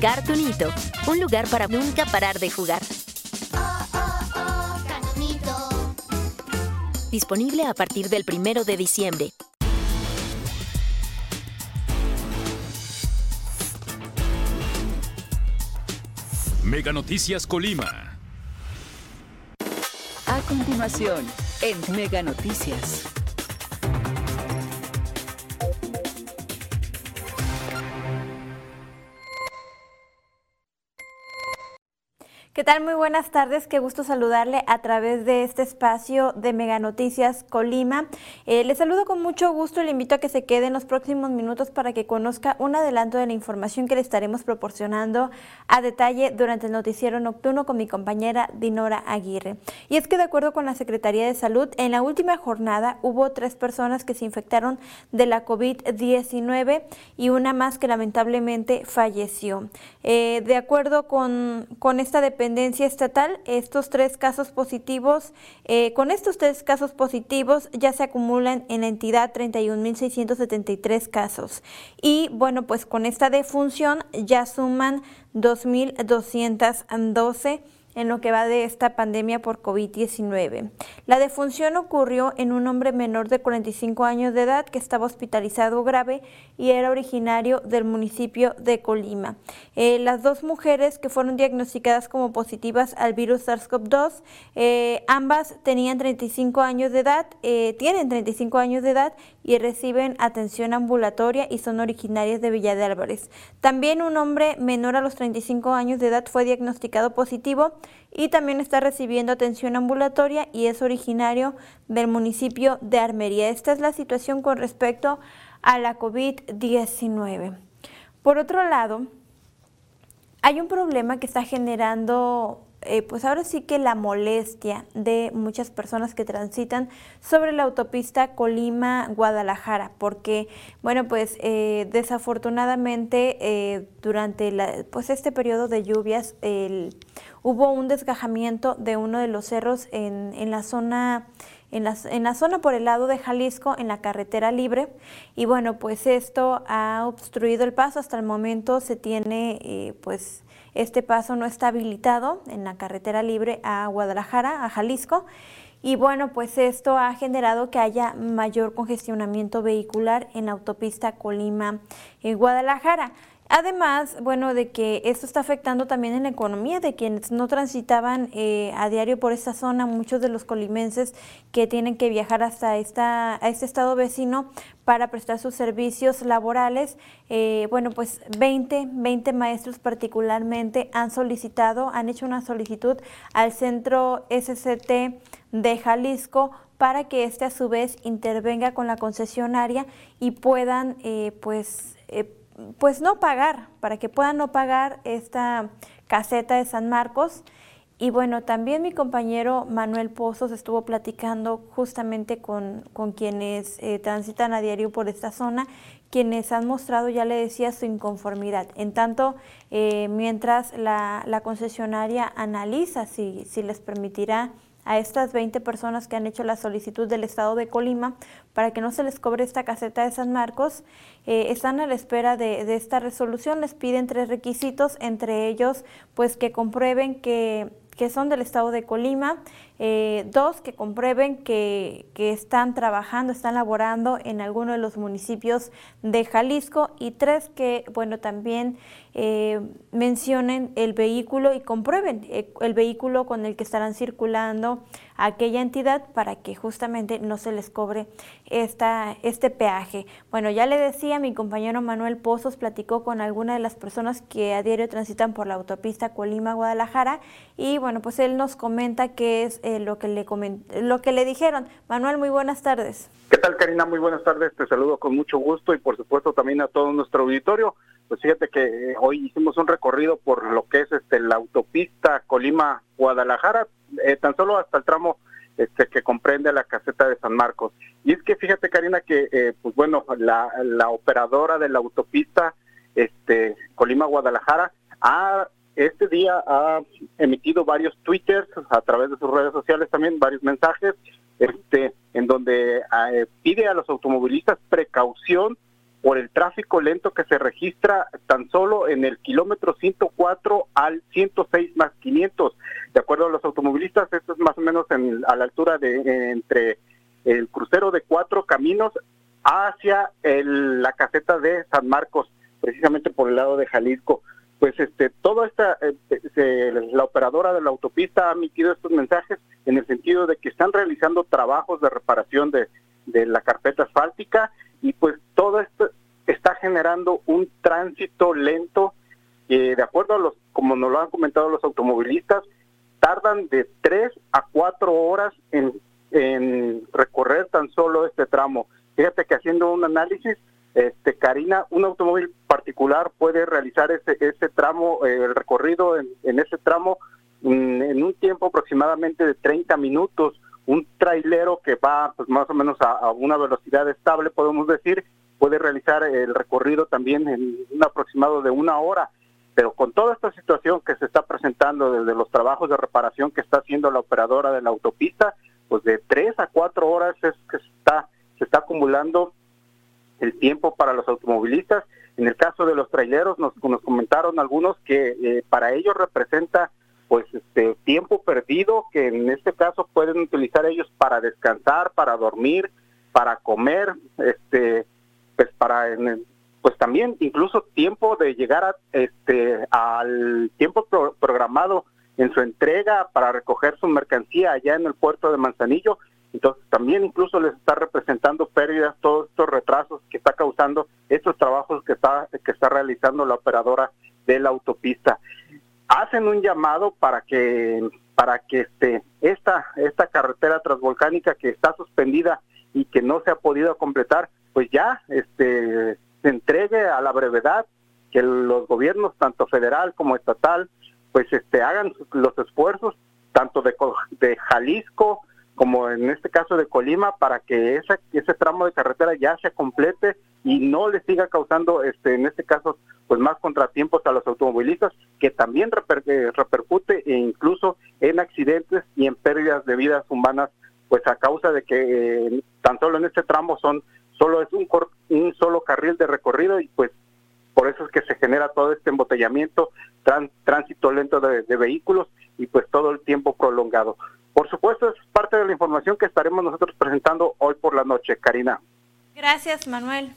Cartunito, un lugar para nunca parar de jugar. Disponible a partir del primero de diciembre. Mega Noticias Colima. A continuación, en Mega Noticias. Tal? Muy buenas tardes. Qué gusto saludarle a través de este espacio de Mega Noticias Colima. Eh, le saludo con mucho gusto. Le invito a que se quede en los próximos minutos para que conozca un adelanto de la información que le estaremos proporcionando a detalle durante el noticiero nocturno con mi compañera Dinora Aguirre. Y es que de acuerdo con la Secretaría de Salud, en la última jornada hubo tres personas que se infectaron de la COVID-19 y una más que lamentablemente falleció. Eh, de acuerdo con, con esta dependencia, estatal, estos tres casos positivos, eh, con estos tres casos positivos ya se acumulan en la entidad 31.673 casos. Y bueno, pues con esta defunción ya suman 2.212 en lo que va de esta pandemia por COVID-19. La defunción ocurrió en un hombre menor de 45 años de edad que estaba hospitalizado grave y era originario del municipio de Colima. Eh, las dos mujeres que fueron diagnosticadas como positivas al virus SARS-CoV-2, eh, ambas tenían 35 años de edad, eh, tienen 35 años de edad y reciben atención ambulatoria y son originarias de Villa de Álvarez. También un hombre menor a los 35 años de edad fue diagnosticado positivo y también está recibiendo atención ambulatoria y es originario del municipio de Armería. Esta es la situación con respecto a la COVID-19. Por otro lado, hay un problema que está generando eh, pues ahora sí que la molestia de muchas personas que transitan sobre la autopista Colima-Guadalajara, porque, bueno, pues eh, desafortunadamente eh, durante la, pues este periodo de lluvias hubo un desgajamiento de uno de los cerros en, en la zona en la, en la, zona por el lado de Jalisco, en la carretera libre. Y bueno, pues esto ha obstruido el paso. Hasta el momento se tiene pues este paso no está habilitado en la carretera libre a Guadalajara, a Jalisco. Y bueno, pues esto ha generado que haya mayor congestionamiento vehicular en la autopista Colima-Guadalajara. Además, bueno, de que esto está afectando también en la economía de quienes no transitaban eh, a diario por esta zona, muchos de los colimenses que tienen que viajar hasta esta, a este estado vecino para prestar sus servicios laborales. Eh, bueno, pues 20, 20 maestros particularmente han solicitado, han hecho una solicitud al centro SCT de Jalisco para que éste a su vez intervenga con la concesionaria y puedan eh, pues pues no pagar, para que puedan no pagar esta caseta de San Marcos. Y bueno, también mi compañero Manuel Pozos estuvo platicando justamente con, quienes eh, transitan a diario por esta zona, quienes han mostrado, ya le decía, su inconformidad. En tanto, eh, mientras la, la, concesionaria analiza si, si les permitirá a estas 20 personas que han hecho la solicitud del Estado de Colima para que no se les cobre esta caseta de San Marcos, eh, están a la espera de, de, esta resolución. Les piden tres requisitos, entre ellos, pues que comprueben que, que son del Estado de Colima, eh, dos, que comprueben que, que, están trabajando, están laborando en alguno de los municipios de Jalisco y tres, que, bueno, también eh, mencionen el vehículo y comprueben eh, el vehículo con el que estarán circulando aquella entidad para que justamente no se les cobre esta, este peaje. Bueno, ya le decía, mi compañero Manuel Pozos platicó con alguna de las personas que a diario transitan por la autopista Colima-Guadalajara y bueno, pues él nos comenta qué es eh, lo, que le lo que le dijeron. Manuel, muy buenas tardes. ¿Qué tal, Karina? Muy buenas tardes. Te saludo con mucho gusto y por supuesto también a todo nuestro auditorio. Pues fíjate que eh, hoy hicimos un recorrido por lo que es este la autopista Colima Guadalajara, eh, tan solo hasta el tramo este que comprende la caseta de San Marcos. Y es que fíjate Karina que pues bueno, la, la operadora de la autopista este Colima Guadalajara ha este día ha emitido varios twitters a través de sus redes sociales también varios mensajes este en donde pide a los automovilistas precaución por el tráfico lento que se registra tan solo en el kilómetro 104 al 106 más 500. De acuerdo a los automovilistas, esto es más o menos en, a la altura de entre el crucero de cuatro caminos hacia la caseta de San Marcos, precisamente por el lado de Jalisco. Pues este, toda esta, eh, la operadora de la autopista ha emitido estos mensajes en el sentido de que están realizando trabajos de reparación de, de la carpeta asfáltica y pues todo esto está generando un tránsito lento que de acuerdo a los, como nos lo han comentado los automovilistas, tardan de tres a cuatro horas en, en recorrer tan solo este tramo. Fíjate que haciendo un análisis, este Karina, un automóvil particular puede realizar ese, tramo, eh, el recorrido en, ese tramo mm, en un tiempo aproximadamente de 30 minutos un trailero que va pues más o menos a, una velocidad estable, podemos decir, puede realizar el recorrido también en un aproximado de una hora. Pero con toda esta situación que se está presentando desde los trabajos de reparación que está haciendo la operadora de la autopista, pues de tres a cuatro horas es que se está acumulando el tiempo para los automovilistas. En el caso de los traileros, nos, nos comentaron algunos que eh, para ellos representa pues este tiempo perdido que en este caso pueden utilizar ellos para descansar, para dormir, para comer, este pues para pues también incluso tiempo de llegar a, este al tiempo programado en su entrega para recoger su mercancía allá en el puerto de Manzanillo. Entonces también incluso les está representando pérdidas todos estos retrasos que está causando estos trabajos que está que está realizando la operadora de la autopista. Hacen un llamado para que para que este esta esta carretera transvolcánica que está suspendida y que no se ha podido completar pues ya este se entregue a la brevedad que los gobiernos tanto federal como estatal pues este hagan los esfuerzos tanto de, de Jalisco como en este caso de Colima para que ese tramo de carretera ya se complete y no le siga causando este en este caso pues más contratiempos a los automovilistas que también eh, repercute e incluso en accidentes y en pérdidas de vidas humanas pues a causa de que eh, tan solo en este tramo son solo es un, solo carril de recorrido y pues por eso es que se genera todo este embotellamiento, tránsito lento de vehículos y pues todo el tiempo prolongado. Por supuesto, es parte de la información que estaremos nosotros presentando hoy por la noche, Karina. Gracias, Manuel.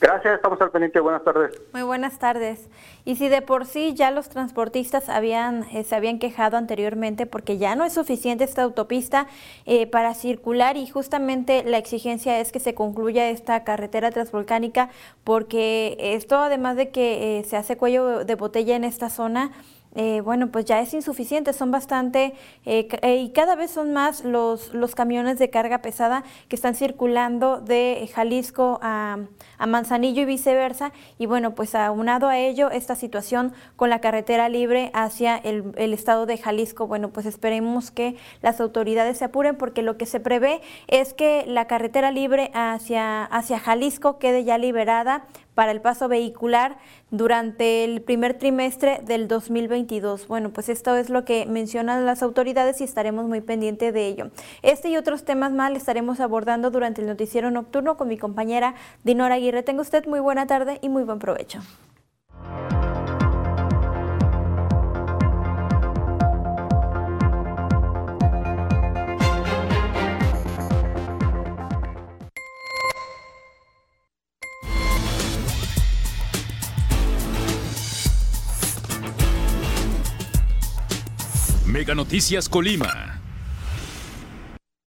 Gracias, estamos al pendiente. Buenas tardes. Muy buenas tardes. Y si de por sí ya los transportistas habían eh, se habían quejado anteriormente porque ya no es suficiente esta autopista eh, para circular y justamente la exigencia es que se concluya esta carretera transvolcánica porque esto además de que eh, se hace cuello de botella en esta zona, eh, bueno, pues ya es insuficiente, son bastante, y cada vez son más los, los camiones de carga pesada que están circulando de Jalisco a, a Manzanillo y viceversa, y bueno, pues aunado a ello, esta situación con la carretera libre hacia el, estado de Jalisco, bueno, pues esperemos que las autoridades se apuren porque lo que se prevé es que la carretera libre hacia, hacia Jalisco quede ya liberada para el paso vehicular durante el primer trimestre del 2022. Bueno, pues esto es lo que mencionan las autoridades y estaremos muy pendientes de ello. Este y otros temas más estaremos abordando durante el noticiero nocturno con mi compañera Dinora Aguirre. Tenga usted muy buena tarde y muy buen provecho. Mega Noticias Colima.